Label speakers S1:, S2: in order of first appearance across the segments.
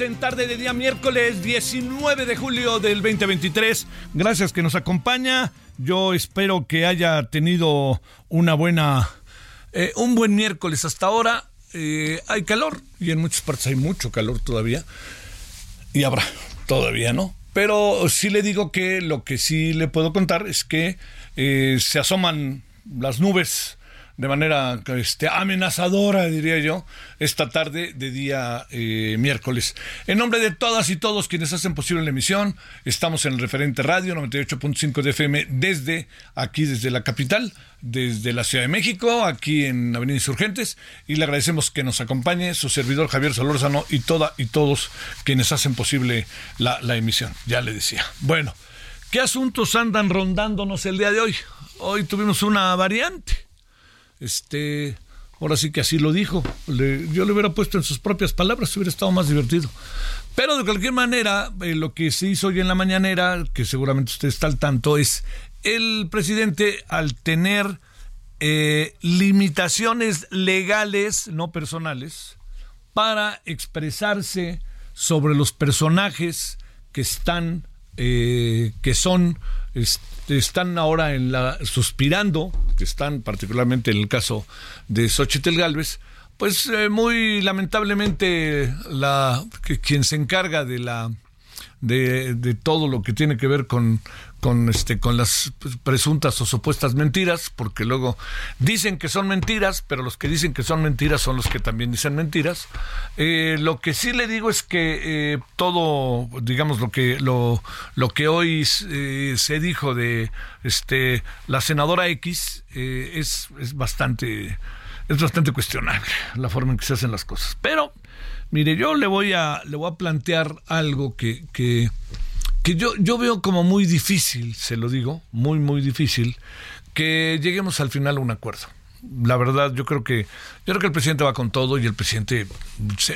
S1: En tarde de día miércoles 19 de julio del 2023. Gracias que nos acompaña. Yo espero que haya tenido una buena, eh, un buen miércoles hasta ahora. Eh, hay calor y en muchas partes hay mucho calor todavía. Y habrá, todavía no. Pero sí le digo que lo que sí le puedo contar es que eh, se asoman las nubes de manera este, amenazadora, diría yo, esta tarde de día eh, miércoles. En nombre de todas y todos quienes hacen posible la emisión, estamos en el referente radio 98.5 de FM desde aquí, desde la capital, desde la Ciudad de México, aquí en Avenida Insurgentes, y le agradecemos que nos acompañe su servidor Javier Solórzano y toda y todos quienes hacen posible la, la emisión. Ya le decía. Bueno, ¿qué asuntos andan rondándonos el día de hoy? Hoy tuvimos una variante este, ahora sí que así lo dijo. Yo le hubiera puesto en sus propias palabras, hubiera estado más divertido. Pero de cualquier manera, eh, lo que se hizo hoy en la mañanera, que seguramente usted está al tanto, es el presidente al tener eh, limitaciones legales, no personales, para expresarse sobre los personajes que están, eh, que son, están ahora en la, suspirando, que están particularmente en el caso de Xochitl Galvez, pues eh, muy lamentablemente la que, quien se encarga de la de, de, todo lo que tiene que ver con, con, este, con las presuntas o supuestas mentiras, porque luego dicen que son mentiras, pero los que dicen que son mentiras son los que también dicen mentiras. Eh, lo que sí le digo es que eh, todo, digamos, lo que, lo, lo que hoy eh, se dijo de este, la senadora X es, es bastante es bastante cuestionable la forma en que se hacen las cosas. Pero Mire, yo le voy a, le voy a plantear algo que, que, que yo, yo veo como muy difícil, se lo digo, muy, muy difícil, que lleguemos al final a un acuerdo. La verdad, yo creo que yo creo que el presidente va con todo y el presidente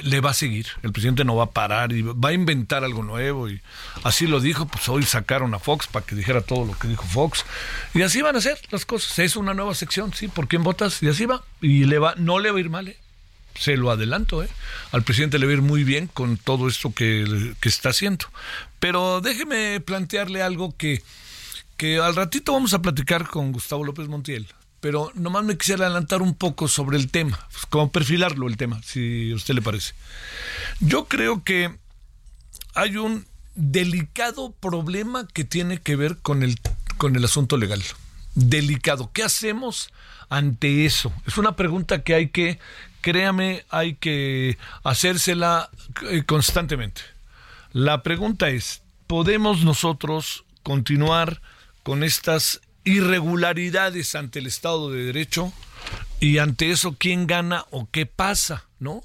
S1: le va a seguir. El presidente no va a parar y va a inventar algo nuevo y así lo dijo. Pues hoy sacaron a Fox para que dijera todo lo que dijo Fox y así van a ser las cosas. Es una nueva sección, sí. ¿Por quién votas? Y así va y le va, no le va a ir mal. ¿eh? Se lo adelanto, ¿eh? al presidente le va a ir muy bien con todo esto que, que está haciendo. Pero déjeme plantearle algo que, que al ratito vamos a platicar con Gustavo López Montiel. Pero nomás me quisiera adelantar un poco sobre el tema, pues, como perfilarlo el tema, si a usted le parece. Yo creo que hay un delicado problema que tiene que ver con el, con el asunto legal. Delicado. ¿Qué hacemos ante eso? Es una pregunta que hay que créame, hay que hacérsela constantemente. La pregunta es, ¿podemos nosotros continuar con estas irregularidades ante el Estado de Derecho? Y ante eso, ¿quién gana o qué pasa? ¿No?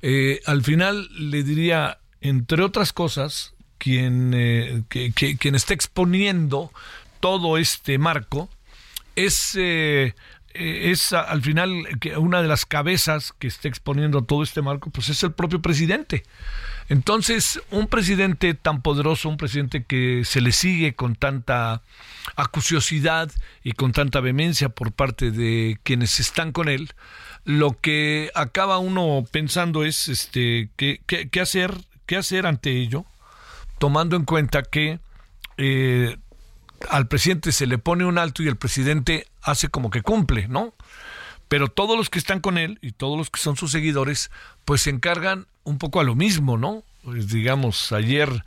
S1: Eh, al final le diría, entre otras cosas, quien, eh, que, quien está exponiendo todo este marco es eh, es al final una de las cabezas que está exponiendo todo este marco, pues es el propio presidente. Entonces, un presidente tan poderoso, un presidente que se le sigue con tanta acuciosidad y con tanta vehemencia por parte de quienes están con él, lo que acaba uno pensando es este qué, qué, qué hacer, qué hacer ante ello, tomando en cuenta que eh, al presidente se le pone un alto y el presidente hace como que cumple, ¿no? pero todos los que están con él y todos los que son sus seguidores, pues se encargan un poco a lo mismo, ¿no? Pues, digamos, ayer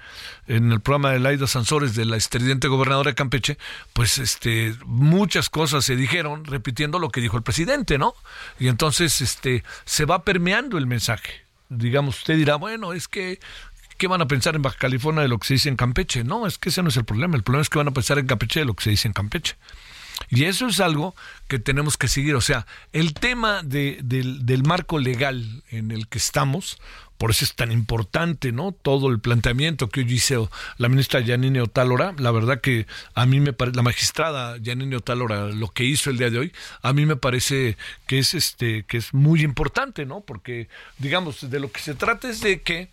S1: en el programa de Laida Sansores de la estridente gobernadora de Campeche, pues este muchas cosas se dijeron repitiendo lo que dijo el presidente, ¿no? Y entonces este se va permeando el mensaje. Digamos, usted dirá, bueno, es que ¿qué van a pensar en Baja California de lo que se dice en Campeche? No, es que ese no es el problema. El problema es que van a pensar en Campeche de lo que se dice en Campeche. Y eso es algo que tenemos que seguir. O sea, el tema de, del, del marco legal en el que estamos, por eso es tan importante, ¿no? Todo el planteamiento que hoy hizo la ministra Yanine Otálora, la verdad que a mí me parece, la magistrada Yanine Otálora, lo que hizo el día de hoy, a mí me parece que es este, que es muy importante, ¿no? Porque, digamos, de lo que se trata es de que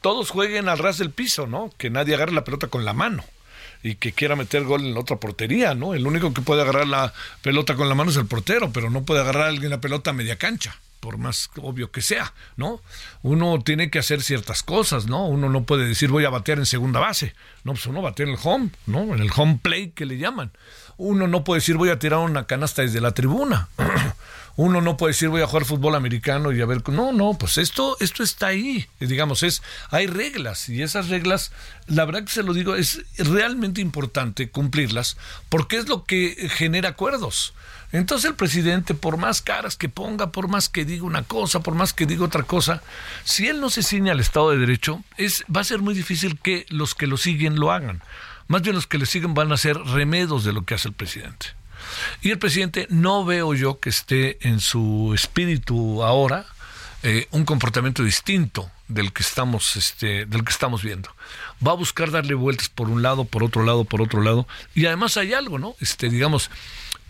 S1: todos jueguen al ras del piso, ¿no? Que nadie agarre la pelota con la mano y que quiera meter gol en la otra portería, ¿no? El único que puede agarrar la pelota con la mano es el portero, pero no puede agarrar a alguien la pelota a media cancha por más obvio que sea, ¿no? Uno tiene que hacer ciertas cosas, ¿no? Uno no puede decir voy a batear en segunda base, no, pues uno batea en el home, ¿no? En el home play que le llaman. Uno no puede decir voy a tirar una canasta desde la tribuna. Uno no puede decir voy a jugar fútbol americano y a ver, no, no, pues esto, esto está ahí, digamos, es, hay reglas y esas reglas, la verdad que se lo digo, es realmente importante cumplirlas porque es lo que genera acuerdos. Entonces el presidente, por más caras que ponga, por más que diga una cosa, por más que diga otra cosa, si él no se ciña al Estado de Derecho, es, va a ser muy difícil que los que lo siguen lo hagan. Más bien los que le siguen van a ser remedos de lo que hace el presidente. Y el presidente no veo yo que esté en su espíritu ahora eh, un comportamiento distinto del que estamos este, del que estamos viendo. Va a buscar darle vueltas por un lado, por otro lado, por otro lado. Y además hay algo, ¿no? Este, digamos,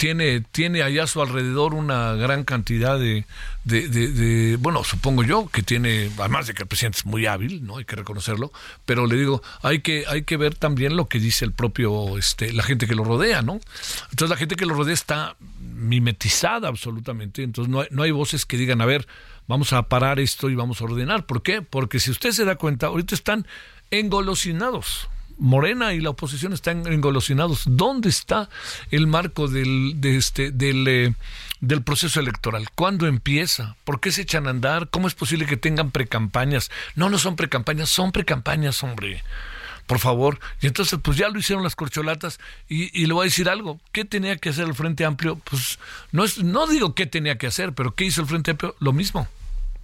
S1: tiene, tiene allá a su alrededor una gran cantidad de, de, bueno, supongo yo que tiene, además de que el presidente es muy hábil, ¿no? Hay que reconocerlo, pero le digo, hay que, hay que ver también lo que dice el propio, este, la gente que lo rodea, ¿no? Entonces la gente que lo rodea está mimetizada absolutamente, entonces no hay, no hay voces que digan, a ver, vamos a parar esto y vamos a ordenar. ¿Por qué? Porque si usted se da cuenta, ahorita están engolosinados Morena y la oposición están engolosinados. ¿Dónde está el marco del, de este, del, eh, del proceso electoral? ¿Cuándo empieza? ¿Por qué se echan a andar? ¿Cómo es posible que tengan precampañas? No, no son precampañas, son precampañas, hombre. Por favor. Y entonces, pues ya lo hicieron las corcholatas. Y, y le voy a decir algo. ¿Qué tenía que hacer el Frente Amplio? Pues no, es, no digo qué tenía que hacer, pero ¿qué hizo el Frente Amplio? Lo mismo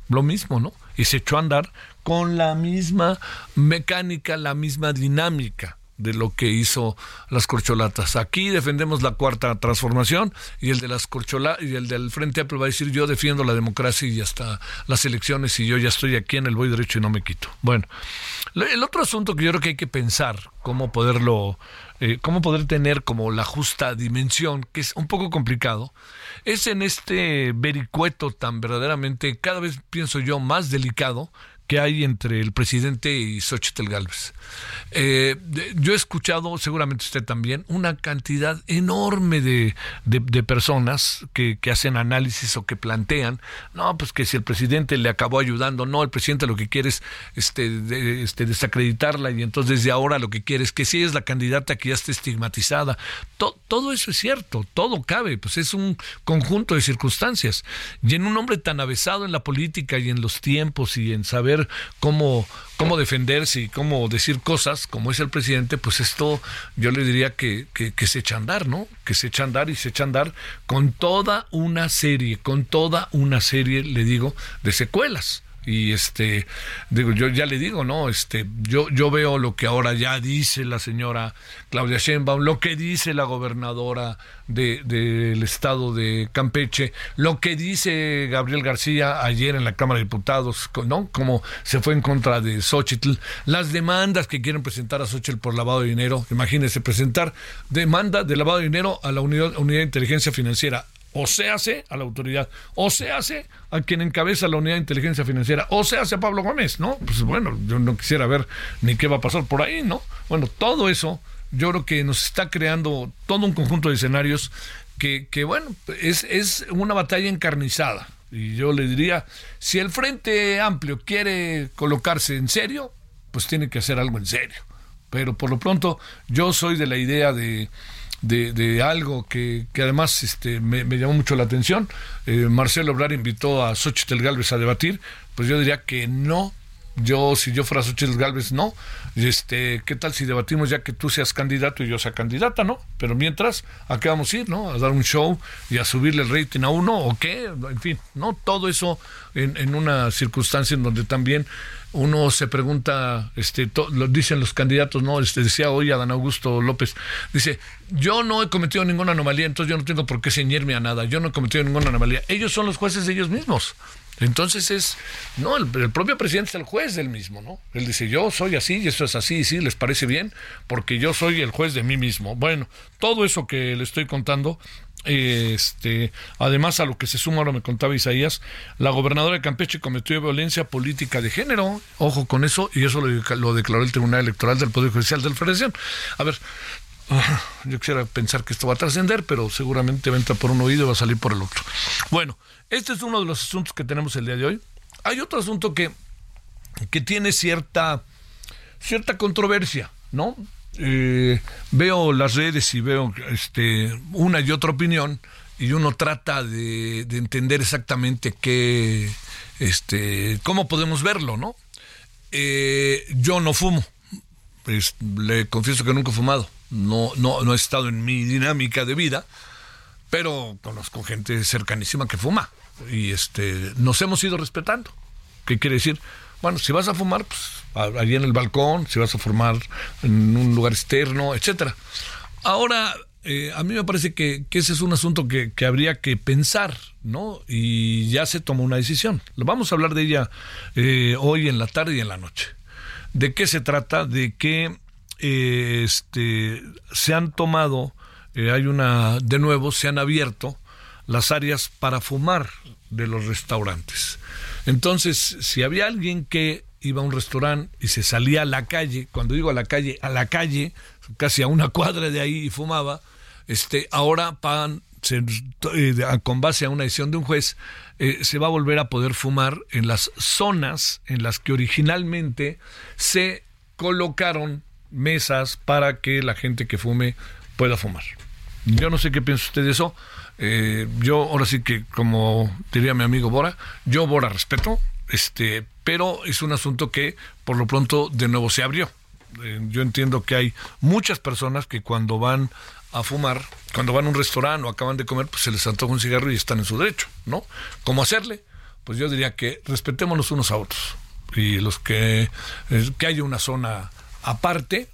S1: lo mismo, ¿no? Y se echó a andar con la misma mecánica, la misma dinámica de lo que hizo las corcholatas. Aquí defendemos la cuarta transformación y el de las corcholatas y el del Frente Amplio va a decir yo defiendo la democracia y hasta las elecciones y yo ya estoy aquí en el voy derecho y no me quito. Bueno, el otro asunto que yo creo que hay que pensar cómo poderlo, eh, cómo poder tener como la justa dimensión, que es un poco complicado, es en este vericueto tan verdaderamente, cada vez pienso yo, más delicado que hay entre el presidente y Xochitl Galvez. Eh, yo he escuchado, seguramente usted también, una cantidad enorme de, de, personas que, que, hacen análisis o que plantean, no, pues que si el presidente le acabó ayudando, no, el presidente lo que quiere es este, este, desacreditarla y entonces desde ahora lo que quiere es que si es la candidata que ya esté estigmatizada. todo eso es cierto, todo cabe, pues es un conjunto de circunstancias. Y en un hombre tan avesado en la política y en los tiempos y en saber cómo, cómo defenderse y cómo decir cosas, como es el presidente, pues esto yo le diría que, que, se echa a andar, ¿no? Que se echa a andar y se echa a andar con toda una serie, con toda una serie, le digo, de secuelas y este digo yo ya le digo no este yo yo veo lo que ahora ya dice la señora Claudia Sheinbaum lo que dice la gobernadora del de, estado de Campeche lo que dice Gabriel García ayer en la Cámara de Diputados no como se fue en contra de Xochitl. Las demandas que quieren presentar a Xochitl por lavado de dinero imagínense presentar demanda de lavado de dinero a la unidad, unidad de inteligencia financiera o se hace a la autoridad, o se hace a quien encabeza la unidad de inteligencia financiera, o se hace a Pablo Gómez, ¿no? Pues bueno, yo no quisiera ver ni qué va a pasar por ahí, ¿no? Bueno, todo eso yo creo que nos está creando todo un conjunto de escenarios que, que bueno, es, es una batalla encarnizada. Y yo le diría, si el Frente Amplio quiere colocarse en serio, pues tiene que hacer algo en serio. Pero por lo pronto yo soy de la idea de de, algo que, que, además este, me, llamó mucho la atención. Eh, Marcelo Obrar invitó a Xochitl Galvez a debatir, pues yo diría que no yo, si yo fuera Xochitl Galvez, no. Este, ¿qué tal si debatimos ya que tú seas candidato y yo sea candidata, no? Pero mientras, ¿a qué vamos a ir, no? A dar un show y a subirle el rating a uno o qué, en fin, ¿no? Todo eso en, en una circunstancia en donde también uno se pregunta, este, lo dicen los candidatos, ¿no? Este, decía hoy a Dan Augusto López, dice, yo no he cometido ninguna anomalía, entonces yo no tengo por qué ceñirme a nada, yo no he cometido ninguna anomalía. Ellos son los jueces de ellos mismos. Entonces es, no, el, propio presidente es el juez del mismo, ¿no? Él dice, yo soy así y eso es así, y sí, les parece bien, porque yo soy el juez de mí mismo. Bueno, todo eso que le estoy contando, este, además a lo que se suma, ahora me contaba Isaías, la gobernadora de Campeche cometió violencia política de género, ojo con eso, y eso lo, declaró el Tribunal Electoral del Poder Judicial de la Federación. A ver, yo quisiera pensar que esto va a trascender, pero seguramente va a entrar por un oído y va a salir por el otro. Bueno, este es uno de los asuntos que tenemos el día de hoy. Hay otro asunto que, que tiene cierta, cierta controversia, ¿no? Eh, veo las redes y veo este, una y otra opinión y uno trata de, entender exactamente qué, este, cómo podemos verlo, ¿no? Eh, yo no fumo, le confieso que nunca he fumado, no, no, no he estado en mi dinámica de vida, pero conozco gente cercanísima que fuma y este nos hemos ido respetando. ¿Qué quiere decir? Bueno, si vas a fumar, pues allí en el balcón, si vas a fumar en un lugar externo, etcétera. Ahora, eh, a mí me parece que, ese es un asunto que, habría que pensar, ¿no? Y ya se tomó una decisión. Vamos a hablar de ella eh, hoy en la tarde y en la noche. ¿De qué se trata? De que eh, este, se han tomado eh, hay una, de nuevo, se han abierto las áreas para fumar de los restaurantes. Entonces, si había alguien que iba a un restaurante y se salía a la calle, cuando digo a la calle, a la calle, casi a una cuadra de ahí y fumaba, este, ahora pan, eh, con base a una decisión de un juez, eh, se va a volver a poder fumar en las zonas en las que originalmente se colocaron mesas para que la gente que fume pueda fumar. Yo no sé qué piensa usted de eso. Eh, yo ahora sí que, como diría mi amigo Bora, yo Bora respeto, este, pero es un asunto que por lo pronto de nuevo se abrió. Eh, yo entiendo que hay muchas personas que cuando van a fumar, cuando van a un restaurante o acaban de comer, pues se les antoja un cigarro y están en su derecho, ¿no? ¿Cómo hacerle? Pues yo diría que respetémonos unos a otros. Y los que, eh, que haya una zona aparte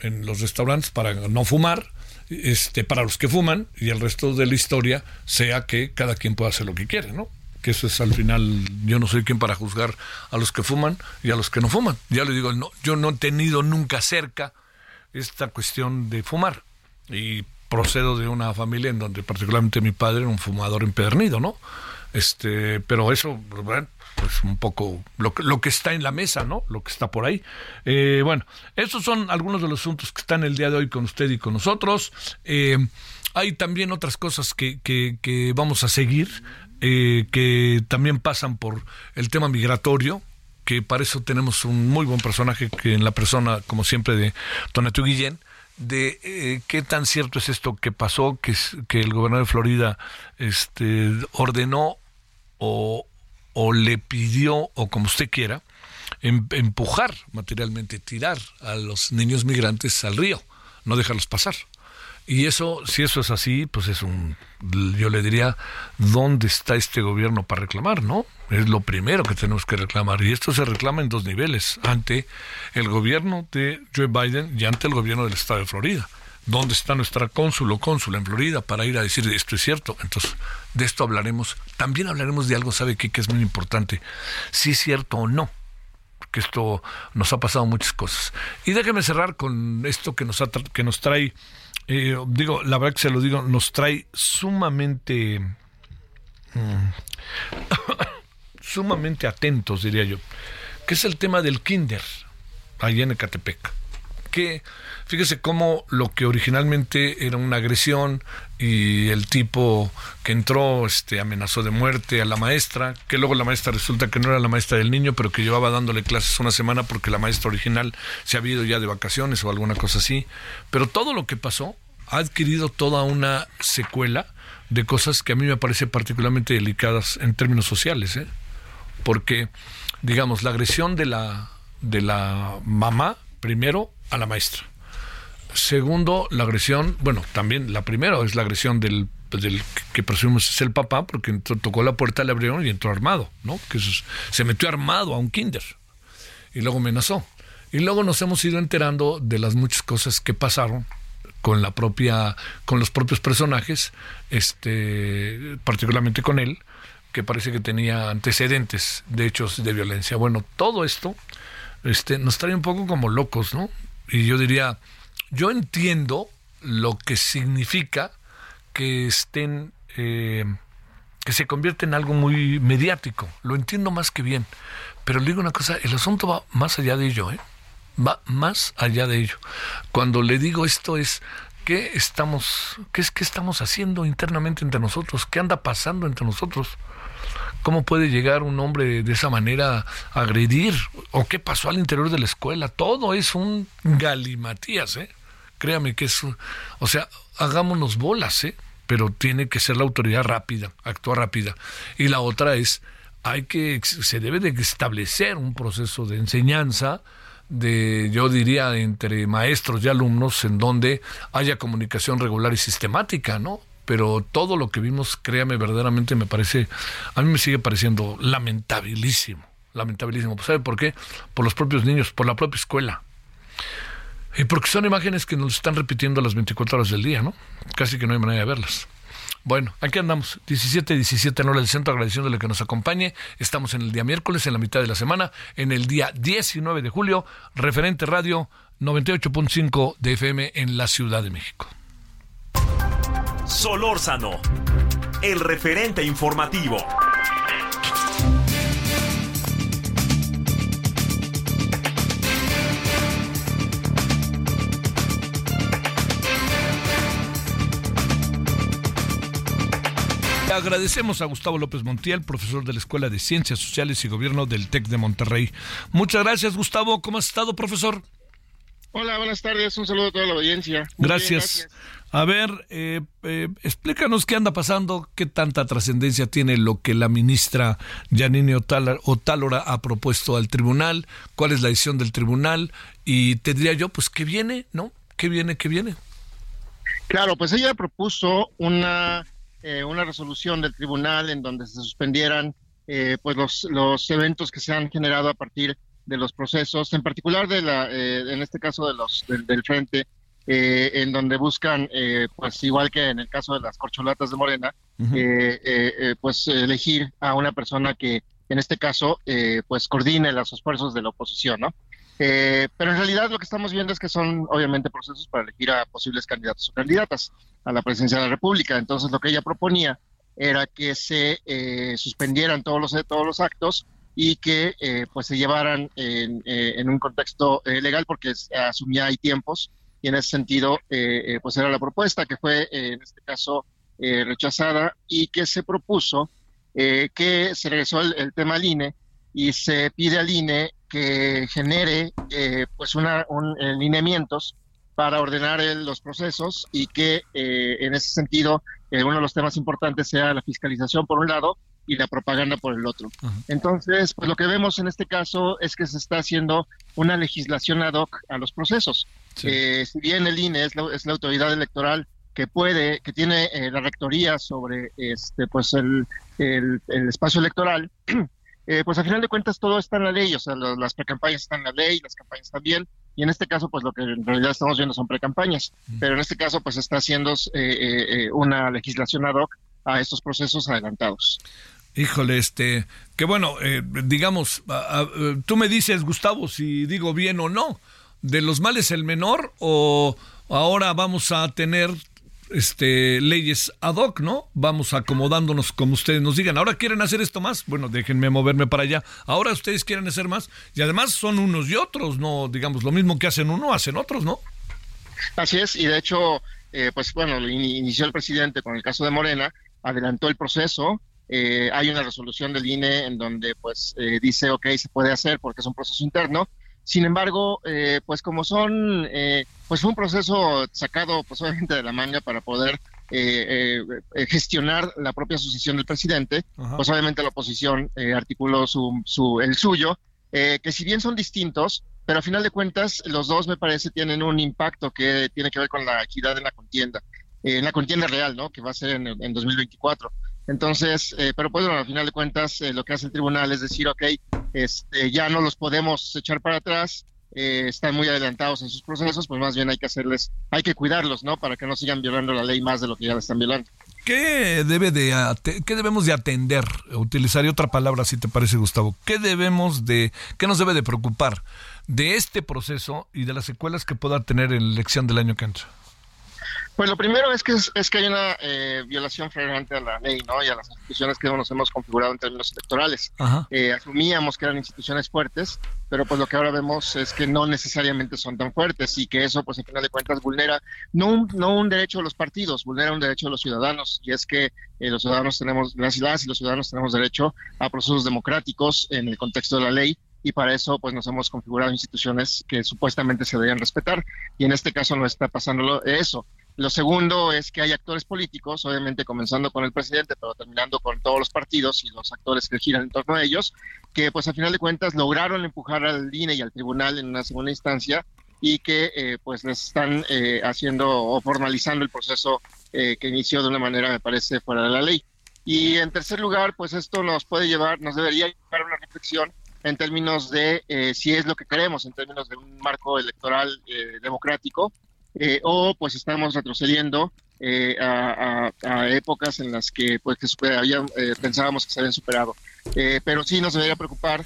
S1: en los restaurantes para no fumar, este, para los que fuman y el resto de la historia sea que cada quien pueda hacer lo que quiere, ¿no? Que eso es al final, yo no soy quien para juzgar a los que fuman y a los que no fuman. Ya le digo, no, yo no he tenido nunca cerca esta cuestión de fumar y procedo de una familia en donde particularmente mi padre era un fumador empedernido, ¿no? Este, pero eso, bueno, pues un poco lo, lo que está en la mesa, ¿no? Lo que está por ahí. Eh, bueno, estos son algunos de los asuntos que están el día de hoy con usted y con nosotros. Eh, hay también otras cosas que, que, vamos a seguir, eh, que también pasan por el tema migratorio, que para eso tenemos un muy buen personaje que en la persona, como siempre, de Tonatiuh Guillén, de qué tan cierto es esto que pasó, que, que el gobernador de Florida este, ordenó o, o le pidió, o como usted quiera, em, empujar materialmente, tirar a los niños migrantes al río, no dejarlos pasar. Y eso, si eso es así, pues es un, yo le diría, ¿dónde está este gobierno para reclamar, no? Es lo primero que tenemos que reclamar. Y esto se reclama en dos niveles, ante el gobierno de Joe Biden y ante el gobierno del estado de Florida. ¿Dónde está nuestra cónsul o cónsul en Florida para ir a decir esto es cierto? Entonces, de esto hablaremos. También hablaremos de algo, ¿sabe qué? Que es muy importante. Si es cierto o no. Que esto nos ha pasado muchas cosas. Y déjeme cerrar con esto que nos, que nos trae, eh, digo, la verdad que se lo digo, nos trae sumamente, mm, sumamente atentos, diría yo, que es el tema del kinder, allá en Ecatepec. Que fíjese cómo lo que originalmente era una agresión y el tipo que entró este amenazó de muerte a la maestra, que luego la maestra resulta que no era la maestra del niño, pero que llevaba dándole clases una semana porque la maestra original se había ido ya de vacaciones o alguna cosa así. Pero todo lo que pasó ha adquirido toda una secuela de cosas que a mí me parece particularmente delicadas en términos sociales, ¿eh? porque, digamos, la agresión de la, de la mamá, primero, a la maestra. Segundo, la agresión, bueno, también la primera es la agresión del, del que presumimos es el papá, porque tocó la puerta, le abrieron y entró armado, ¿no? Que se metió armado a un kinder y luego amenazó. Y luego nos hemos ido enterando de las muchas cosas que pasaron con la propia, con los propios personajes, este, particularmente con él, que parece que tenía antecedentes de hechos de violencia. Bueno, todo esto este, nos trae un poco como locos, ¿no? Y yo diría, yo entiendo lo que significa que estén, eh, que se convierte en algo muy mediático. Lo entiendo más que bien. Pero le digo una cosa, el asunto va más allá de ello, ¿eh? Va más allá de ello. Cuando le digo esto es, ¿qué estamos, qué es que estamos haciendo internamente entre nosotros? ¿Qué anda pasando entre nosotros? ¿Cómo puede llegar un hombre de esa manera a agredir? ¿O qué pasó al interior de la escuela? Todo es un galimatías, ¿eh? Créame que es... O sea, hagámonos bolas, ¿eh? Pero tiene que ser la autoridad rápida, actuar rápida. Y la otra es, hay que, se debe de establecer un proceso de enseñanza, de, yo diría, entre maestros y alumnos, en donde haya comunicación regular y sistemática, ¿no? pero todo lo que vimos, créame, verdaderamente me parece, a mí me sigue pareciendo lamentabilísimo, lamentabilísimo. ¿Sabe por qué? Por los propios niños, por la propia escuela. Y porque son imágenes que nos están repitiendo las 24 horas del día, ¿no? Casi que no hay manera de verlas. Bueno, aquí andamos, 17, 17 en hora del centro, agradeciéndole que nos acompañe. Estamos en el día miércoles, en la mitad de la semana, en el día 19 de julio, referente radio 98.5 de FM en la Ciudad de México.
S2: Solórzano, el referente informativo.
S1: Agradecemos a Gustavo López Montiel, profesor de la Escuela de Ciencias Sociales y Gobierno del TEC de Monterrey. Muchas gracias, Gustavo. ¿Cómo has estado, profesor?
S3: Hola, buenas tardes. Un saludo a toda la audiencia.
S1: gracias. A ver, eh, eh, explícanos qué anda pasando, qué tanta trascendencia tiene lo que la ministra Janine Otálora ha propuesto al tribunal, cuál es la decisión del tribunal y te diría yo, pues, ¿qué viene, no? ¿Qué viene, qué viene?
S3: Claro, pues ella propuso una, eh, una resolución del tribunal en donde se suspendieran pues los, los eventos que se han generado a partir de los procesos, en particular de la, en este caso de los del frente eh, en donde buscan, eh, pues igual que en el caso de las corcholatas de Morena, eh, pues elegir a una persona que en este caso pues coordine los esfuerzos de la oposición, ¿no? Pero en realidad lo que estamos viendo es que son obviamente procesos para elegir a posibles candidatos o candidatas a la presidencia de la República. Entonces lo que ella proponía era que se suspendieran todos los todos los actos y que pues se llevaran en, en un contexto legal porque asumía hay tiempos y en ese sentido, eh, eh, pues era la propuesta que fue eh, en este caso rechazada y que se propuso que se regresó el, tema al INE y se pide al INE que genere pues una, un, lineamientos para ordenar los procesos y que en ese sentido uno de los temas importantes sea la fiscalización por un lado y la propaganda por el otro. Entonces, pues lo que vemos en este caso es que se está haciendo una legislación ad hoc a los procesos. Eh, si bien el INE es la, autoridad electoral que puede, que tiene eh, la rectoría sobre este, pues el, el, espacio electoral, eh, pues al final de cuentas todo está en la ley, o sea, las precampañas están en la ley, las campañas también, y en este caso, pues lo que en realidad estamos viendo son precampañas, pero en este caso, pues está haciendo una legislación ad hoc a estos procesos adelantados.
S1: Híjole, este, que bueno, digamos, tú me dices, Gustavo, si digo bien o no de los males el menor o ahora vamos a tener este leyes ad hoc, ¿no? Vamos acomodándonos como ustedes nos digan. Ahora quieren hacer esto más, bueno, déjenme moverme para allá. Ahora ustedes quieren hacer más y además son unos y otros, no, digamos, lo mismo que hacen uno, hacen otros, ¿no?
S3: Así es, y de hecho, eh, pues bueno, inició el presidente con el caso de Morena, adelantó el proceso, eh, hay una resolución del INE en donde pues eh, dice, ok, se puede hacer porque es un proceso interno, Sin embargo, eh, pues como son, eh, pues fue un proceso sacado pues obviamente de la manga para poder eh, gestionar la propia sucesión del presidente, pues obviamente la oposición articuló su, su, el suyo, que si bien son distintos, pero a final de cuentas los dos me parece tienen un impacto que tiene que ver con la equidad en la contienda, en la contienda real, ¿no? Que va a ser en, en 2024. Entonces, eh, pero pues bueno, al final de cuentas eh, lo que hace el tribunal es decir, ok, este, ya no los podemos echar para atrás, eh, están muy adelantados en sus procesos, pues más bien hay que hacerles, hay que cuidarlos, ¿no? Para que no sigan violando la ley más de lo que ya la están violando.
S1: ¿Qué, debe de, ¿Qué debemos de atender? Utilizaría otra palabra, si te parece, Gustavo. ¿Qué debemos de, qué nos debe de preocupar de este proceso y de las secuelas que pueda tener en la elección del año que entra?
S3: Pues lo primero es que es, que hay una eh, violación flagrante a la ley, ¿no? Y a las instituciones que nos hemos configurado en términos electorales. Eh, asumíamos que eran instituciones fuertes, pero pues lo que ahora vemos es que no necesariamente son tan fuertes y que eso, pues en final de cuentas, vulnera no un, no un derecho de los partidos, vulnera un derecho de los ciudadanos. Y es que eh, los ciudadanos tenemos, las ciudades y los ciudadanos tenemos derecho a procesos democráticos en el contexto de la ley y para eso pues nos hemos configurado instituciones que supuestamente se deberían respetar y en este caso no está pasando eso. Lo segundo es que hay actores políticos, obviamente comenzando con el presidente, pero terminando con todos los partidos y los actores que giran en torno a ellos, que pues a final de cuentas lograron empujar al INE y al tribunal en una segunda instancia y que eh, pues les están eh, haciendo o formalizando el proceso eh, que inició de una manera, me parece, fuera de la ley. Y en tercer lugar, pues esto nos puede llevar, nos debería llevar a una reflexión en términos de si es lo que queremos, en términos de un marco electoral democrático, eh, o pues estamos retrocediendo eh, a, épocas en las que pues que había, eh, pensábamos que se habían superado. pero sí nos debería preocupar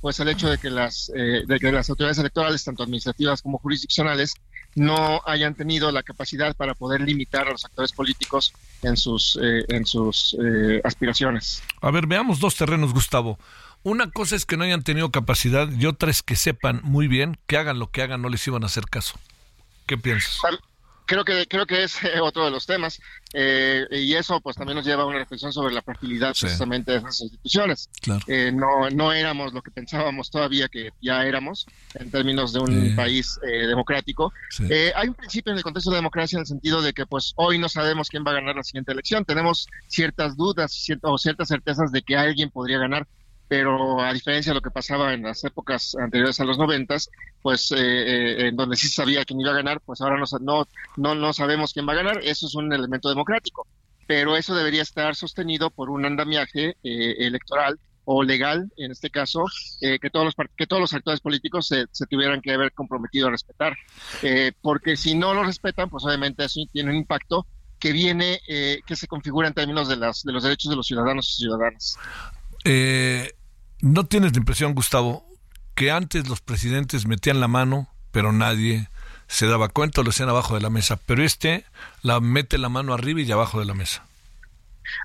S3: pues el hecho de que las de que las autoridades electorales tanto administrativas como jurisdiccionales no hayan tenido la capacidad para poder limitar a los actores políticos en sus en sus aspiraciones.
S1: A ver, veamos dos terrenos, Gustavo. Una cosa es que no hayan tenido capacidad y otra es que sepan muy bien que hagan lo que hagan no les iban a hacer caso. ¿Qué piensas?
S3: Creo que, creo que es eh, otro de los temas eh, y eso pues también nos lleva a una reflexión sobre la fragilidad precisamente de esas instituciones. Eh, no, no éramos lo que pensábamos todavía que ya éramos en términos de un país democrático. hay un principio en el contexto de la democracia en el sentido de que pues hoy no sabemos quién va a ganar la siguiente elección. Tenemos ciertas dudas o ciertas certezas de que alguien podría ganar pero a diferencia de lo que pasaba en las épocas anteriores a los noventas, pues eh, eh, en donde sí sabía quién iba a ganar, pues ahora no, no, no sabemos quién va a ganar, eso es un elemento democrático, pero eso debería estar sostenido por un andamiaje eh, electoral o legal, en este caso, que, todos los, que todos los actores políticos se, tuvieran que haber comprometido a respetar, porque si no lo respetan, pues obviamente eso tiene un impacto que viene, que se configura en términos de, las, de los derechos de los ciudadanos y ciudadanas.
S1: Eh, ¿No tienes la impresión, Gustavo, que antes los presidentes metían la mano, pero nadie se daba cuenta o lo hacían abajo de la mesa? Pero este la mete la mano arriba y abajo de la mesa.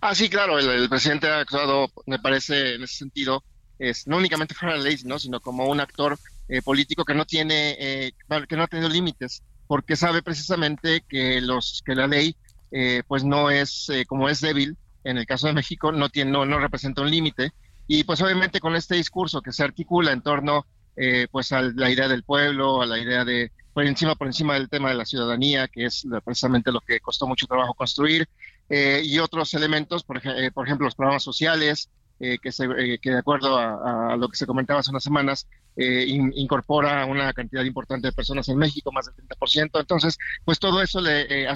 S3: Ah, sí, claro, el, presidente ha actuado, me parece, en ese sentido, es no únicamente fuera de la ley, ¿no? sino como un actor eh, político que no tiene, eh, que no ha tenido límites, porque sabe precisamente que los que la ley, eh, pues no es como es débil. En el caso de México, no tiene, no, no representa un límite y pues obviamente con este discurso que se articula en torno eh, pues a la idea del pueblo, a la idea de por encima por encima del tema de la ciudadanía, que es precisamente lo que costó mucho trabajo construir, eh, y otros elementos, por, eh, por, ejemplo los programas sociales, que, se, que de acuerdo a, lo que se comentaba hace unas semanas, incorpora una cantidad importante de personas en México, más del 30%. Entonces, pues todo eso le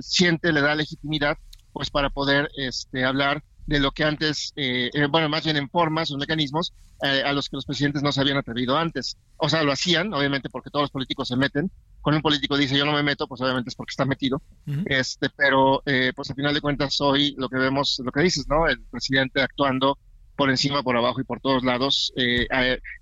S3: siente, le da legitimidad pues para poder este, hablar de lo que antes, eh, eh, bueno, más bien en formas o mecanismos eh, a los que los presidentes no se habían atrevido antes. O sea, lo hacían, obviamente, porque todos los políticos se meten. Cuando un político dice yo no me meto, pues obviamente es porque está metido. este, pero, pues al final de cuentas, hoy lo que vemos, lo que dices, ¿no? El presidente actuando por encima, por abajo y por todos lados.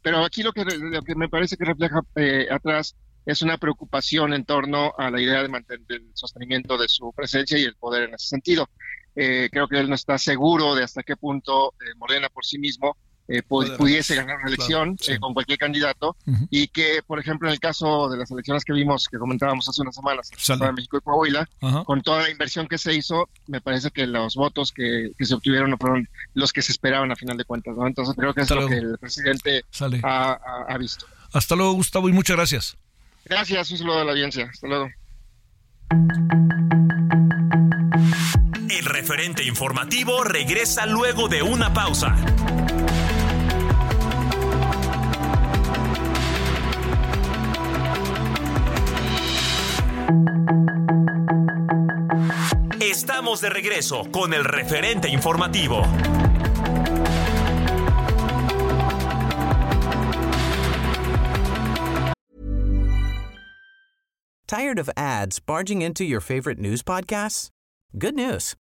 S3: pero aquí lo que, lo que me parece que refleja atrás es una preocupación en torno a la idea de mantener el sostenimiento de su presencia y el poder en ese sentido. Eh, creo que él no está seguro de hasta qué punto eh, Morena por sí mismo eh, pudiese ganar una elección eh, con cualquier candidato y que, por ejemplo, en el caso de las elecciones que vimos, que comentábamos hace unas semanas para México y Coahuila, con toda la inversión que se hizo, me parece que los votos que, se obtuvieron no fueron los que se esperaban a final de cuentas. ¿no? Entonces creo que es lo que el presidente ha, ha visto.
S1: Hasta luego, Gustavo, y muchas gracias.
S3: Gracias, un saludo a la audiencia. Hasta luego.
S2: El referente informativo regresa luego de una pausa. Estamos de regreso con el referente informativo.
S4: Tired of ads barging into your favorite news podcasts? Good news.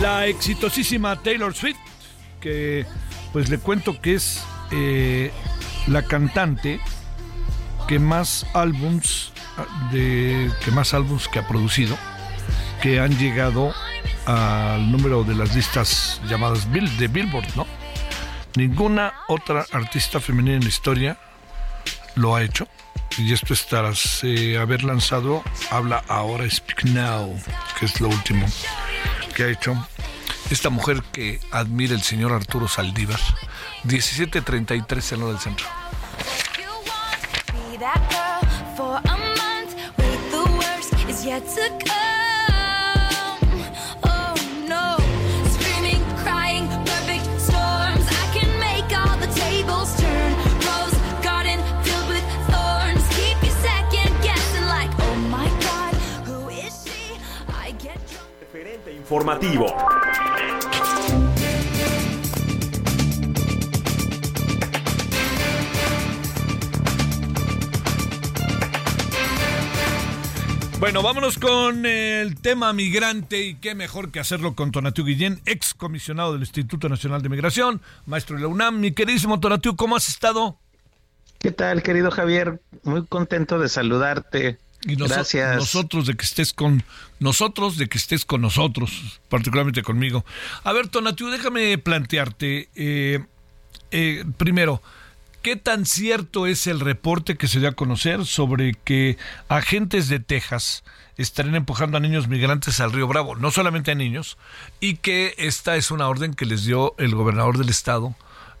S1: La exitosísima Taylor Swift, que pues le cuento que es eh, la cantante que más álbums de que más álbums que ha producido que han llegado al número de las listas llamadas Bill, de Billboard, ¿no? Ninguna otra artista femenina en la historia lo ha hecho. Y esto es tras eh, haber lanzado Habla Ahora Speak Now, que es lo último que ha hecho esta mujer que admira el señor Arturo Saldívar. 1733 en lo del centro.
S2: Informativo.
S1: Bueno, vámonos con el tema migrante y qué mejor que hacerlo con Tonatiu Guillén, ex comisionado del Instituto Nacional de Migración, maestro de la UNAM. Mi queridísimo Tonatiu, ¿cómo has estado?
S5: ¿Qué tal, querido Javier? Muy contento de saludarte.
S1: Y noso-
S5: Gracias.
S1: nosotros de que estés con nosotros, de que estés con nosotros, particularmente conmigo. A ver, Tonatiu, déjame plantearte, eh, eh, primero, ¿Qué tan cierto es el reporte que se dio a conocer sobre que agentes de Texas estarían empujando a niños migrantes al río Bravo? No solamente a niños, y que esta es una orden que les dio el gobernador del estado.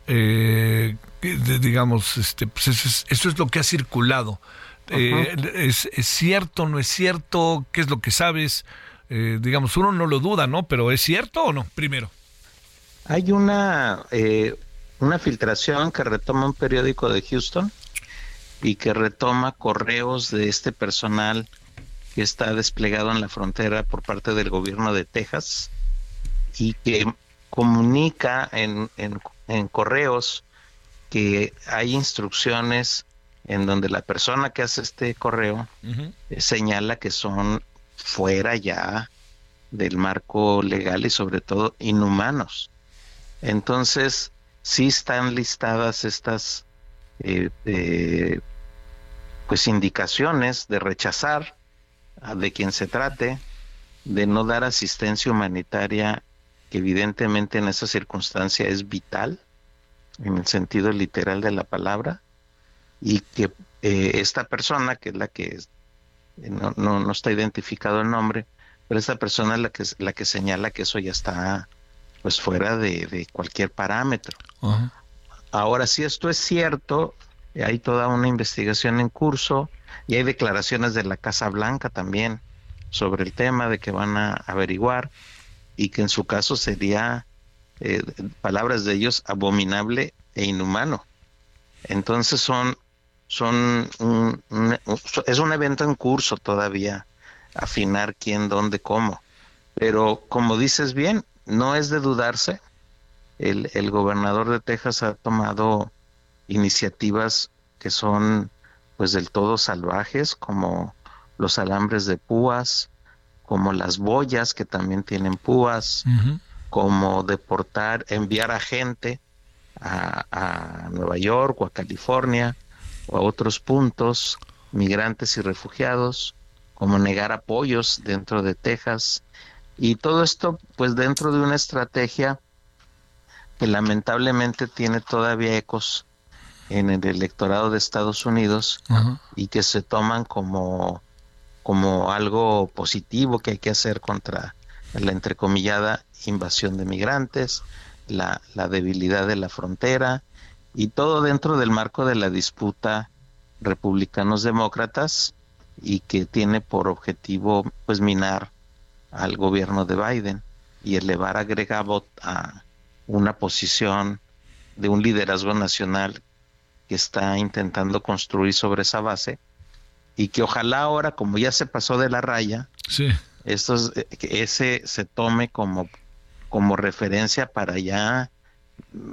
S1: Eh, digamos, este, pues eso, es, eso es lo que ha circulado. Eh, es, ¿Es cierto, no es cierto? ¿Qué es lo que sabes? Eh, digamos, uno no lo duda, ¿no? Pero ¿es cierto o no? Primero.
S5: Hay una, eh, una filtración que retoma un periódico de Houston y que retoma correos de este personal que está desplegado en la frontera por parte del gobierno de Texas y que comunica en, en- en correos que hay instrucciones en donde la persona que hace este correo eh, señala que son fuera ya del marco legal y sobre todo inhumanos. Entonces, sí están listadas estas eh, eh, pues indicaciones de rechazar a de quien se trate, de no dar asistencia humanitaria que evidentemente en esa circunstancia es vital, en el sentido literal de la palabra, y que eh, esta persona, que es la que es- eh, no, no, no está identificado el nombre, pero esta persona es la que, la que señala que eso ya está pues fuera de, de cualquier parámetro. Ahora, si esto es cierto, hay toda una investigación en curso y hay declaraciones de la Casa Blanca también sobre el tema de que van a averiguar y que en su caso sería, eh, palabras de ellos, abominable e inhumano. Entonces son, son un- un- es un evento en curso todavía, afinar quién, dónde, cómo. Pero como dices bien, no es de dudarse. El, el gobernador de Texas ha tomado iniciativas que son pues del todo salvajes, como los alambres de púas, como las boyas que también tienen púas, como deportar, enviar a gente a, a Nueva York o a California o a otros puntos, migrantes y refugiados, como negar apoyos dentro de Texas. Y todo esto, pues dentro de una estrategia que lamentablemente tiene todavía ecos en el electorado de Estados Unidos y que se toman como, como algo positivo que hay que hacer contra la entrecomillada invasión de migrantes, la, la debilidad de la frontera y todo dentro del marco de la disputa republicanos-demócratas y que tiene por objetivo pues minar al gobierno de Biden y elevar a Greg Abbott a una posición de un liderazgo nacional que está intentando construir sobre esa base y que ojalá ahora, como ya se pasó de la raya,
S1: Sí.
S5: eh, que ese se tome como, como referencia para ya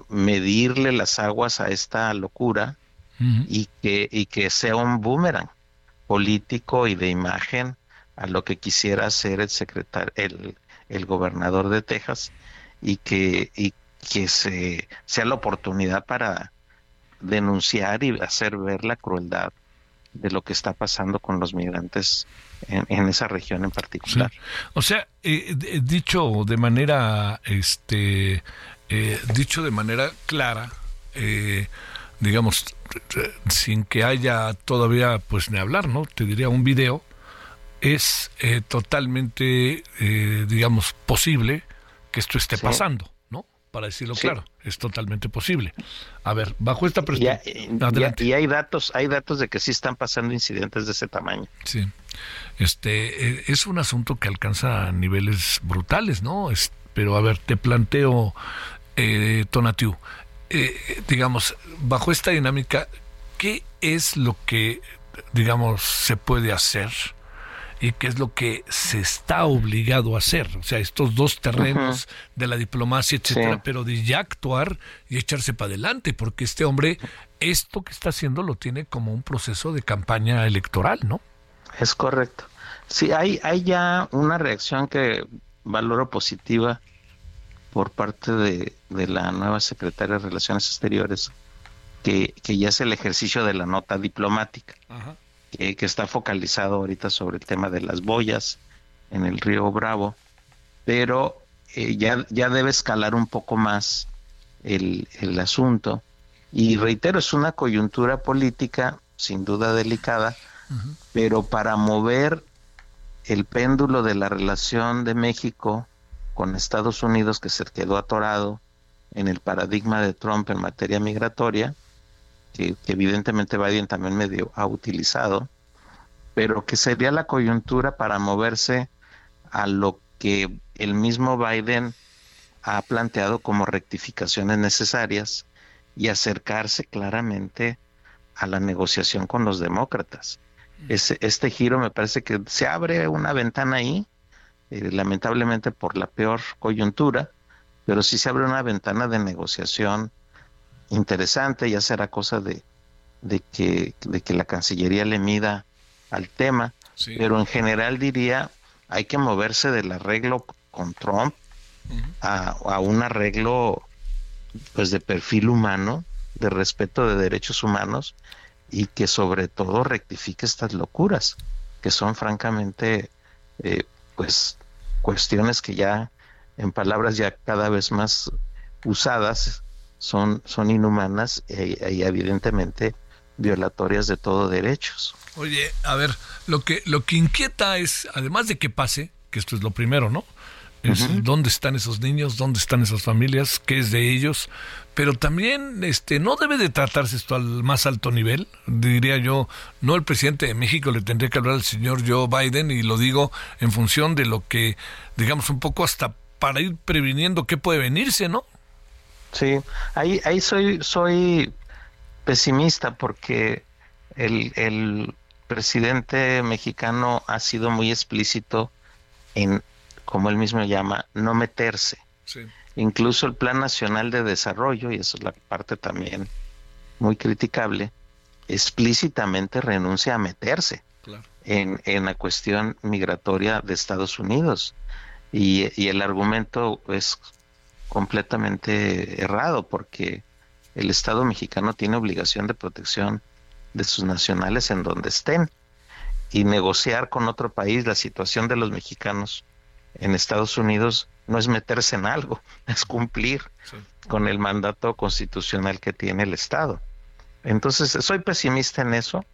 S5: medirle las aguas a esta locura y que, y que sea un boomerang político y de imagen a lo que quisiera hacer el secretario, el, el gobernador de Texas y que, y que se, sea la oportunidad para denunciar y hacer ver la crueldad de lo que está pasando con los migrantes en, en esa región en
S1: Sí.
S5: particular.
S1: O sea, eh, dicho de manera, este, eh, dicho de manera clara, eh, digamos, sin que haya todavía, pues ni hablar, ¿no? Te diría un video, es eh, totalmente, eh, digamos, posible que esto esté
S5: Sí.
S1: pasando, ¿no? Para decirlo
S5: Sí.
S1: claro, es totalmente posible. A ver, bajo esta perspectiva,
S5: ya-
S1: adelante.
S5: y hay datos, hay datos de que sí están pasando incidentes de ese tamaño.
S1: Sí. Este eh, es un asunto que alcanza niveles brutales, ¿no? Es- pero a ver, te planteo, eh, Tonatiu, eh, digamos, bajo esta dinámica, ¿qué es lo que, digamos, se puede hacer? y qué es lo que se está obligado a hacer. O sea, estos dos terrenos de la diplomacia, etcétera,
S5: Sí.
S1: pero de ya actuar y echarse para adelante, porque este hombre, esto que está haciendo lo tiene como un proceso de campaña electoral, ¿no?
S5: Es correcto. Sí, hay, hay ya una reacción que valoro positiva por parte de, de la nueva secretaria de Relaciones Exteriores, que, que ya es el ejercicio de la nota diplomática, que, que está focalizado ahorita sobre el tema de las boyas en el río Bravo, pero eh, ya, ya debe escalar un poco más el, el asunto. Y reitero, es una coyuntura política sin duda delicada, pero para mover el péndulo de la relación de México con Estados Unidos que se quedó atorado en el paradigma de Trump en materia migratoria, que, que evidentemente Biden también medio ha utilizado, pero que sería la coyuntura para moverse a lo que el mismo Biden ha planteado como rectificaciones necesarias y acercarse claramente a la negociación con los demócratas. Ese, este giro me parece que se abre una ventana ahí, eh, lamentablemente por la peor coyuntura, pero sí se abre una ventana de negociación interesante, ya será cosa de, de, que, de que la Cancillería le mida al tema,
S1: Sí.
S5: pero en general diría hay que moverse del arreglo con Trump a, a un arreglo pues de perfil humano, de respeto de derechos humanos y que sobre todo rectifique estas locuras que son francamente eh, pues cuestiones que ya en palabras ya cada vez más usadas son son inhumanas e, y evidentemente violatorias de todo derechos.
S1: Oye, a ver, lo que, lo que inquieta es, además de que pase, que esto es lo primero, ¿no? Es dónde están esos niños, dónde están esas familias, qué es de ellos, pero también este no debe de tratarse esto al más alto nivel, diría yo, no el presidente de México le tendría que hablar al señor Joe Biden y lo digo en función de lo que digamos un poco hasta para ir previniendo qué puede venirse, ¿no?
S5: Sí, ahí, ahí soy, soy pesimista porque el, el presidente mexicano ha sido muy explícito en, como él mismo llama, no meterse.
S1: Sí.
S5: Incluso el Plan Nacional de Desarrollo, y eso es la parte también muy criticable, explícitamente renuncia a meterse
S1: Claro.
S5: en, en la cuestión migratoria de Estados Unidos. Y, y el argumento es completamente errado porque el Estado mexicano tiene obligación de protección de sus nacionales en donde estén y negociar con otro país la situación de los mexicanos en Estados Unidos no es meterse en algo, es cumplir
S1: Sí.
S5: con el mandato constitucional que tiene el Estado. Entonces, soy pesimista en eso,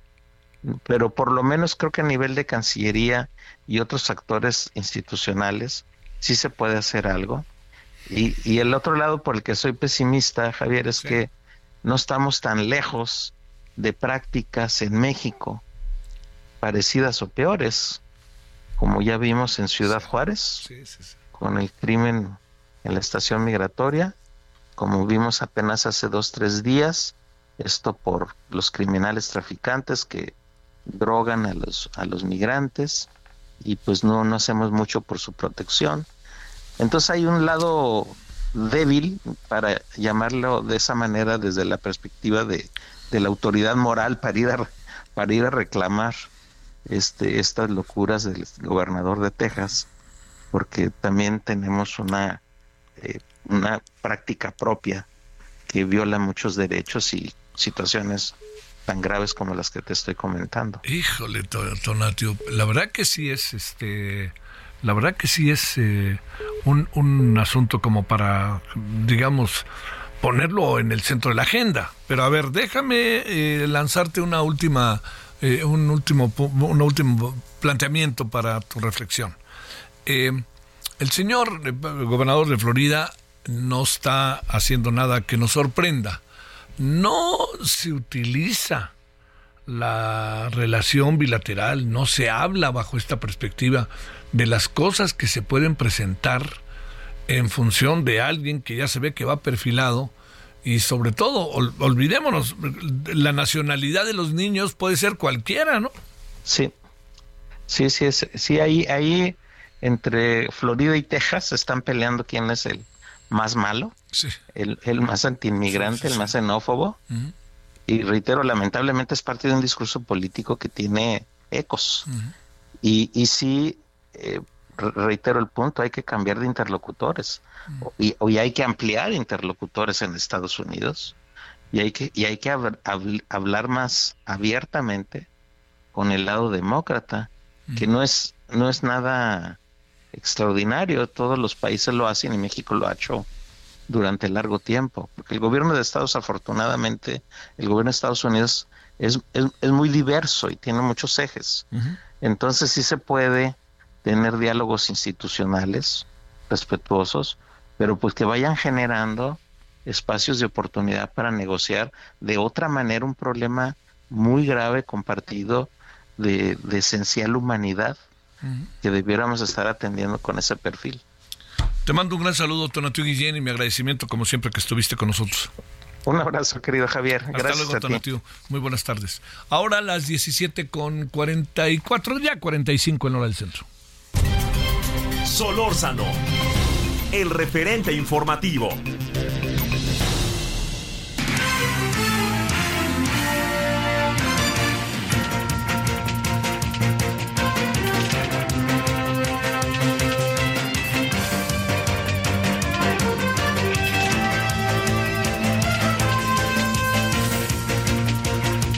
S5: pero por lo menos creo que a nivel de Cancillería y otros actores institucionales sí se puede hacer algo. Y, y el otro lado por el que soy pesimista, Javier, es
S1: Sí.
S5: que no estamos tan lejos de prácticas en México parecidas o peores, como ya vimos en Ciudad Juárez
S1: Sí, sí, sí.
S5: con el crimen en la estación migratoria, como vimos apenas hace dos, tres días, esto por los criminales traficantes que drogan a los, a los migrantes y pues no, no hacemos mucho por su protección. Entonces hay un lado débil, para llamarlo de esa manera desde la perspectiva de, de la autoridad moral para ir a, para ir a reclamar este, estas locuras del gobernador de Texas porque también tenemos una, eh, una práctica propia que viola muchos derechos y situaciones tan graves como las que te estoy comentando.
S1: Híjole, To- Tonatio, la verdad que sí es este la verdad que sí es eh, un, un asunto como para, digamos, ponerlo en el centro de la agenda. Pero a ver, déjame eh, lanzarte una última, eh, un último, un último planteamiento para tu reflexión. Eh, el señor eh, gobernador de Florida no está haciendo nada que nos sorprenda. No se utiliza la relación bilateral, no se habla bajo esta perspectiva de las cosas que se pueden presentar en función de alguien que ya se ve que va perfilado y sobre todo, ol- olvidémonos, la nacionalidad de los niños puede ser cualquiera, ¿no?
S5: Sí, sí, sí, es, sí, ahí, ahí entre Florida y Texas se están peleando quién es el más malo,
S1: Sí.
S5: el, el más antiinmigrante,
S1: Sí, sí,
S5: el
S1: sí.
S5: más xenófobo. Y reitero, lamentablemente es parte de un discurso político que tiene ecos. Y, y sí, eh, reitero el punto, hay que cambiar de interlocutores. O- Y, hay que ampliar interlocutores en Estados Unidos. Y hay que, y hay que hab- habl- hablar más abiertamente con el lado demócrata, que no es, no es nada extraordinario. Todos los países lo hacen y México lo ha hecho durante largo tiempo, porque el gobierno de Estados, afortunadamente, el gobierno de Estados Unidos es, es, es muy diverso y tiene muchos ejes. Entonces sí se puede tener diálogos institucionales respetuosos, pero pues que vayan generando espacios de oportunidad para negociar de otra manera un problema muy grave compartido de, de esencial humanidad que debiéramos estar atendiendo con ese perfil.
S1: Te mando un gran saludo, Tonatio Guillén, y mi agradecimiento, como siempre, que estuviste con nosotros.
S5: Un abrazo, querido Javier.
S1: Hasta
S5: Gracias
S1: luego. Tonatio. Muy buenas tardes. Ahora las 17 con 44, ya 45 en hora del centro.
S2: Solórzano, el referente informativo.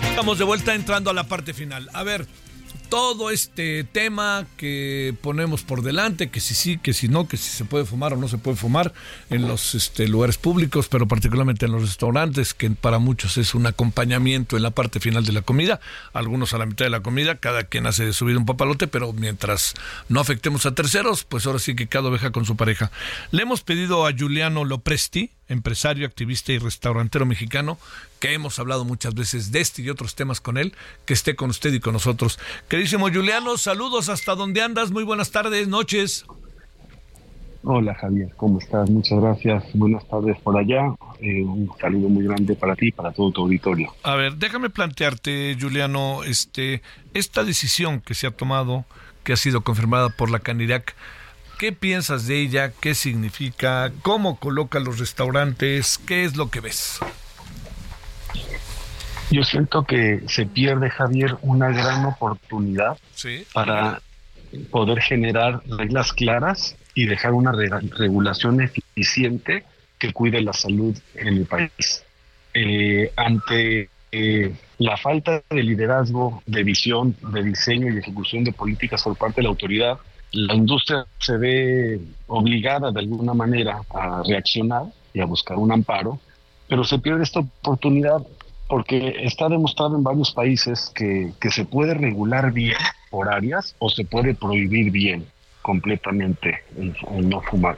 S1: Estamos de vuelta entrando a la parte final. A ver, todo este tema que ponemos por delante, que si sí, que si no, que si se puede fumar o no se puede fumar en los este, lugares públicos, pero particularmente en los restaurantes, que para muchos es un acompañamiento en la parte final de la comida, algunos a la mitad de la comida, cada quien hace de su vida un papalote, pero mientras no afectemos a terceros, pues ahora sí que cada oveja con su pareja. Le hemos pedido a Juliano Lopresti, empresario, activista y restaurantero mexicano, que hemos hablado muchas veces de este y otros temas con él, que esté con usted y con nosotros. Queridísimo Juliano, saludos hasta donde andas, muy buenas tardes, noches.
S6: Hola Javier, ¿cómo estás? Muchas gracias. Buenas tardes por allá. Eh, un saludo muy grande para ti y para todo tu auditorio.
S1: A ver, déjame plantearte, Juliano, este, esta decisión que se ha tomado, que ha sido confirmada por la Canirac, ¿qué piensas de ella? ¿Qué significa? ¿Cómo coloca los restaurantes? ¿Qué es lo que ves?
S6: Yo siento que se pierde, Javier, una gran oportunidad
S1: Sí.
S6: para poder generar reglas claras y dejar una re- regulación eficiente que cuide la salud en el país. Eh, ante eh, la falta de liderazgo, de visión, de diseño y ejecución de políticas por parte de la autoridad, la industria se ve obligada de alguna manera a reaccionar y a buscar un amparo, pero se pierde esta oportunidad porque está demostrado en varios países que, que se puede regular bien por áreas o se puede prohibir bien completamente el, el no fumar.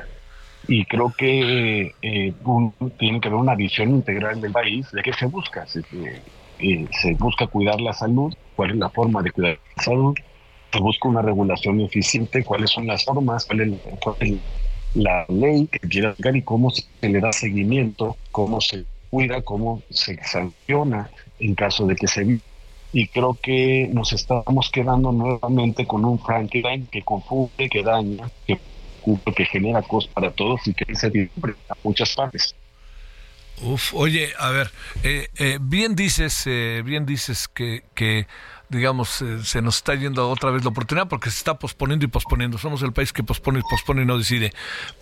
S6: Y creo que eh, un- tiene que haber una visión integral del país de qué se busca. Se, eh, se busca cuidar la salud, cuál es la forma de cuidar la salud, se busca una regulación eficiente, cuáles son las formas, cuál es, cuál es la ley que quiere aplicar y cómo se le da seguimiento, cómo se cuida, cómo se sanciona en caso de que se y creo que nos estamos quedando nuevamente con un Frankenstein que confunde, que daña, que, que genera costos para todos y que incertidumbre a muchas partes.
S1: Uf, oye, a ver, eh, eh, bien dices, eh, bien dices que, que digamos, eh, se nos está yendo otra vez la oportunidad porque se está posponiendo y posponiendo. Somos el país que pospone y pospone y no decide.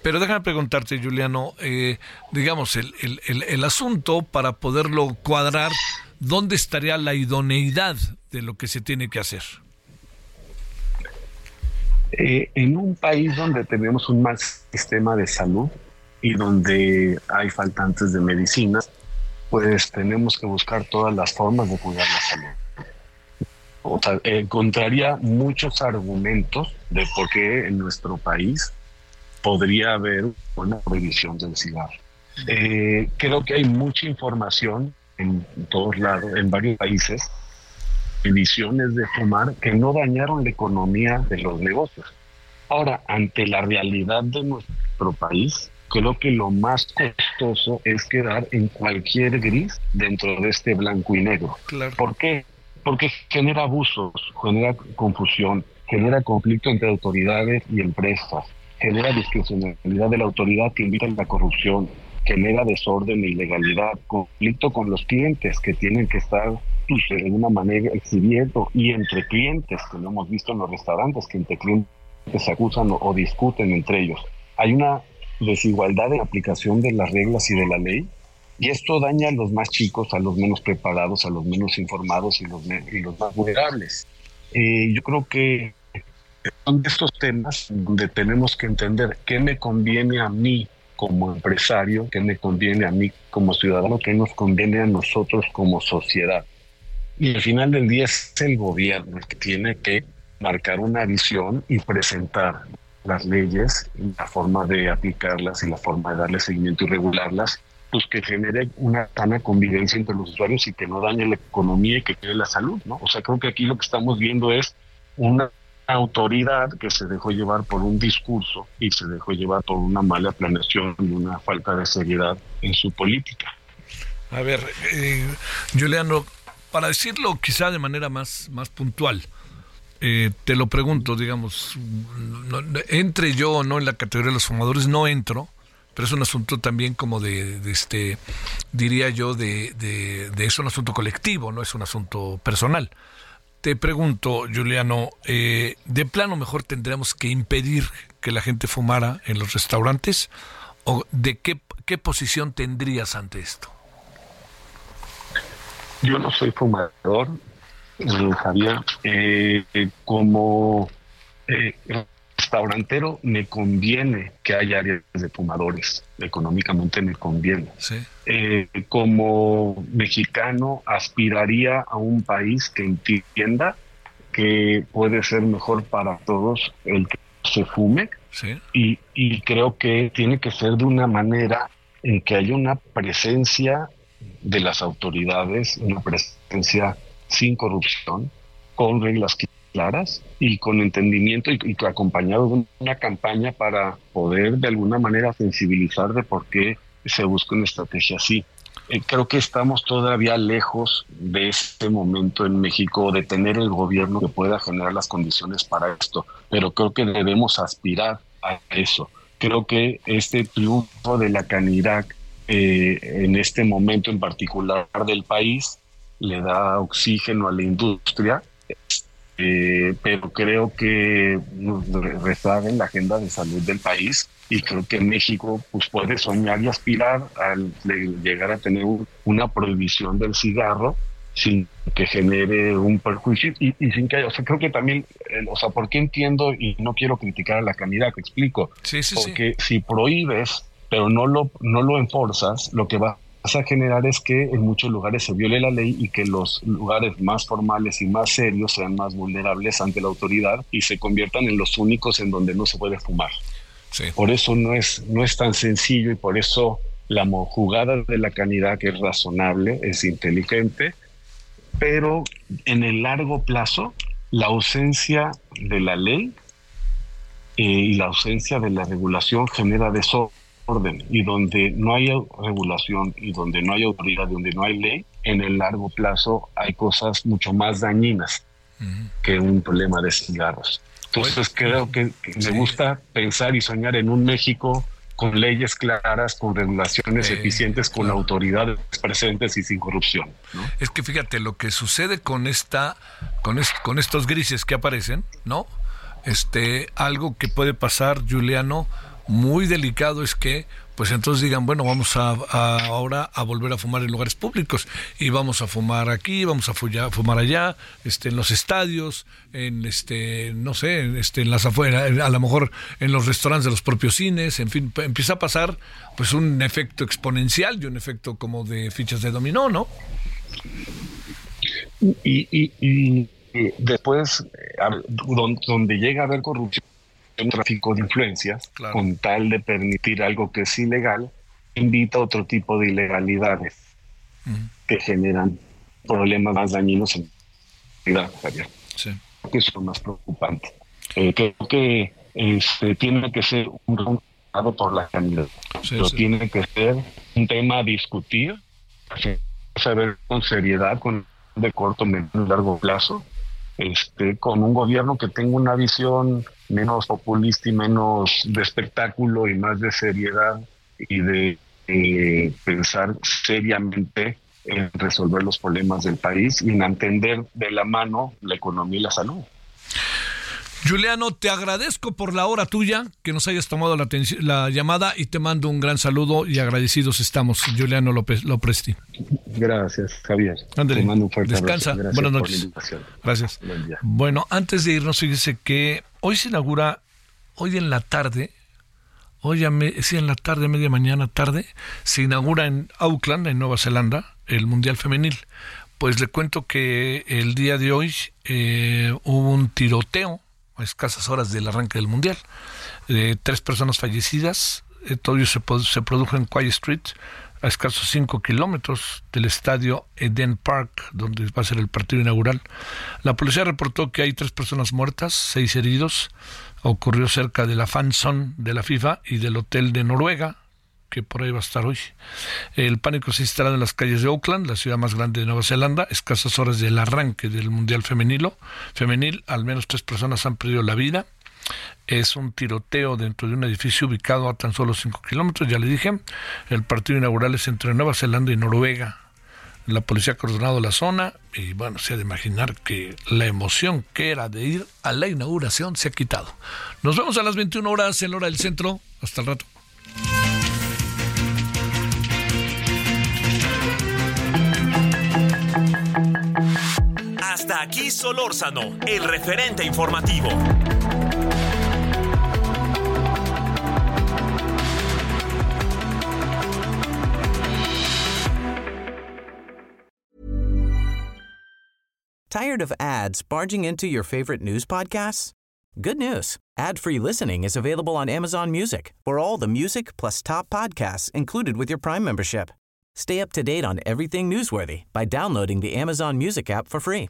S1: Pero déjame preguntarte, Juliano, eh, digamos, el, el, el, asunto para poderlo cuadrar, ¿dónde estaría la idoneidad de lo que se tiene que hacer?
S6: Eh, en un país donde tenemos un mal sistema de salud y donde hay faltantes de medicinas, pues tenemos que buscar todas las formas de cuidar la salud. O sea, encontraría muchos argumentos de por qué en nuestro país podría haber una prohibición del cigarro. Eh, creo que hay mucha información en todos lados, en varios países, visiones de fumar que no dañaron la economía de los negocios. Ahora, ante la realidad de nuestro país, creo que lo más costoso es quedar en cualquier gris dentro de este blanco y negro.
S1: Claro.
S6: ¿Por qué? Porque genera abusos, genera confusión, genera conflicto entre autoridades y empresas, genera discrecionalidad de la autoridad que invita a la corrupción, genera desorden e ilegalidad, conflicto con los clientes que tienen que estar pues, de alguna manera exhibiendo y entre clientes, que lo hemos visto en los restaurantes, que entre clientes se acusan o, o discuten entre ellos. Hay una desigualdad en aplicación de las reglas y de la ley y esto daña a los más chicos, a los menos preparados, a los menos informados y los, más vulnerables. Yo creo que son de estos temas donde tenemos que entender qué me conviene a mí como empresario, qué me conviene a mí como ciudadano, qué nos conviene a nosotros como sociedad. Y al final del día es el gobierno el que tiene que marcar una visión y presentar las leyes, la forma de aplicarlas y la forma de darle seguimiento y regularlas, pues que genere una sana convivencia entre los usuarios y que no dañe la economía y que quede la salud, ¿no? O sea, creo que aquí lo que estamos viendo es una autoridad que se dejó llevar por un discurso y se dejó llevar por una mala planeación y una falta de seriedad en su política.
S1: A ver, eh, Juliano, para decirlo quizá de manera más, más puntual, eh, te lo pregunto, digamos, entre yo o no en la categoría de los fumadores, no entro, pero es un asunto también como de, este, diría yo, de, de, es un asunto colectivo, no es un asunto personal. Te pregunto, Juliano, eh, ¿de plano mejor tendríamos que impedir que la gente fumara en los restaurantes? ¿O de qué, qué posición tendrías ante esto?
S6: Yo no soy fumador, Javier. Eh, eh, como eh, restaurantero me conviene que haya áreas de fumadores. Económicamente me conviene.
S1: Sí.
S6: Eh, como mexicano aspiraría a un país que entienda que puede ser mejor para todos el que se fume
S1: Sí.
S6: y, y creo que tiene que ser de una manera en que haya una presencia de las autoridades, una presencia sin corrupción, con reglas claras y con entendimiento y, y acompañado de una campaña para poder de alguna manera sensibilizar de por qué se busca una estrategia así. Eh, creo que estamos todavía lejos de este momento en México de tener el gobierno que pueda generar las condiciones para esto, pero creo que debemos aspirar a eso. Creo que este triunfo de la Canirac eh, en este momento en particular del país le da oxígeno a la industria, eh, pero creo que nos re- rezaga en la agenda de salud del país y creo que México pues puede soñar y aspirar a llegar a tener un- una prohibición del cigarro sin que genere un perjuicio y, y sin que haya, o sea, creo que también, eh, o sea, ¿por qué entiendo y no quiero criticar a la candidata? Te explico.
S1: Sí, sí, sí.
S6: Porque si prohíbes, pero no lo, no lo enforzas, lo que vas a generar es que en muchos lugares se viole la ley y que los lugares más formales y más serios sean más vulnerables ante la autoridad y se conviertan en los únicos en donde no se puede fumar.
S1: Sí.
S6: Por eso no es, no es tan sencillo y por eso la jugada de la canidad que es razonable, es inteligente, pero en el largo plazo la ausencia de la ley eh, y la ausencia de la regulación genera desorden y donde no hay regulación y donde no hay autoridad, donde no hay ley, en el largo plazo hay cosas mucho más dañinas que un problema de cigarros. Entonces creo que que me gusta pensar y soñar en un México con leyes claras, con regulaciones
S1: Sí,
S6: eficientes, con
S1: claro.
S6: autoridades presentes y sin corrupción. ¿no?
S1: Es que fíjate lo que sucede con esta, con, est- con estos grises que aparecen, ¿no? Este, algo que puede pasar, Juliano, muy delicado es que, pues entonces digan, bueno, vamos a, ahora a volver a fumar en lugares públicos y vamos a fumar aquí, vamos a fumar allá, este, en los estadios, en este, no sé, en, este, en las afueras, a lo mejor en los restaurantes de los propios cines, en fin, empieza a pasar, pues un efecto exponencial y un efecto como de fichas de dominó, ¿no?
S6: Y, y- y, después, eh, donde llega a haber corrupción, tráfico de influencias,
S1: Claro.
S6: con tal de permitir algo que es ilegal, invita a otro tipo de ilegalidades que generan problemas más dañinos en la Javier.
S1: Sí.
S6: que es lo más preocupante. Eh, creo que este, tiene que ser un resultado por la sanidad,
S1: Sí,
S6: pero
S1: sí.
S6: tiene que ser un tema a discutir, saber con seriedad, con de corto, medio y largo plazo, este, con un gobierno que tenga una visión menos populista y menos de espectáculo y más de seriedad y de eh, pensar seriamente en resolver los problemas del país y en entender de la mano la economía y la salud.
S1: Juliano, te agradezco por la hora tuya, que nos hayas tomado la, la llamada y te mando un gran saludo y agradecidos estamos, Juliano López Lopresti.
S6: Gracias, Javier.
S1: Ándale,
S6: Te mando un fuerte
S1: descansa.
S6: abrazo.
S1: Buenas noches. Gracias.
S6: Buen día.
S1: Bueno, antes de irnos, fíjese que hoy se inaugura, hoy en la tarde, hoy a me- sí, en la tarde, media mañana tarde, se inaugura en Auckland, en Nueva Zelanda, el Mundial Femenil. Pues le cuento que el día de hoy eh, hubo un tiroteo a escasas horas del arranque del Mundial. Eh, tres personas fallecidas, todo ello se, produjo en Quiet Street, a escasos 5 kilómetros del estadio Eden Park, donde va a ser el partido inaugural. La policía reportó que hay tres personas muertas, seis heridos. Ocurrió cerca de la fan zone de la FIFA y del hotel de Noruega, que por ahí va a estar hoy. El pánico se ha instalado en las calles de Auckland, la ciudad más grande de Nueva Zelanda, escasas horas del arranque del Mundial Femenilo. Femenil, al menos tres personas han perdido la vida. Es un tiroteo dentro de un edificio ubicado a tan solo 5 kilómetros, ya le dije. El partido inaugural es entre Nueva Zelanda y Noruega. La policía ha coordinado la zona y bueno, se ha de imaginar que la emoción que era de ir a la inauguración se ha quitado. Nos vemos a las 21 horas en la hora del centro. Hasta el rato.
S2: Hasta aquí Solórzano, el referente informativo.
S4: Tired of ads barging into your favorite news podcasts? Good news. Ad-free listening is available on Amazon Music for all the music plus top podcasts included with your Prime membership. Stay up to date on everything newsworthy by downloading the Amazon Music app for free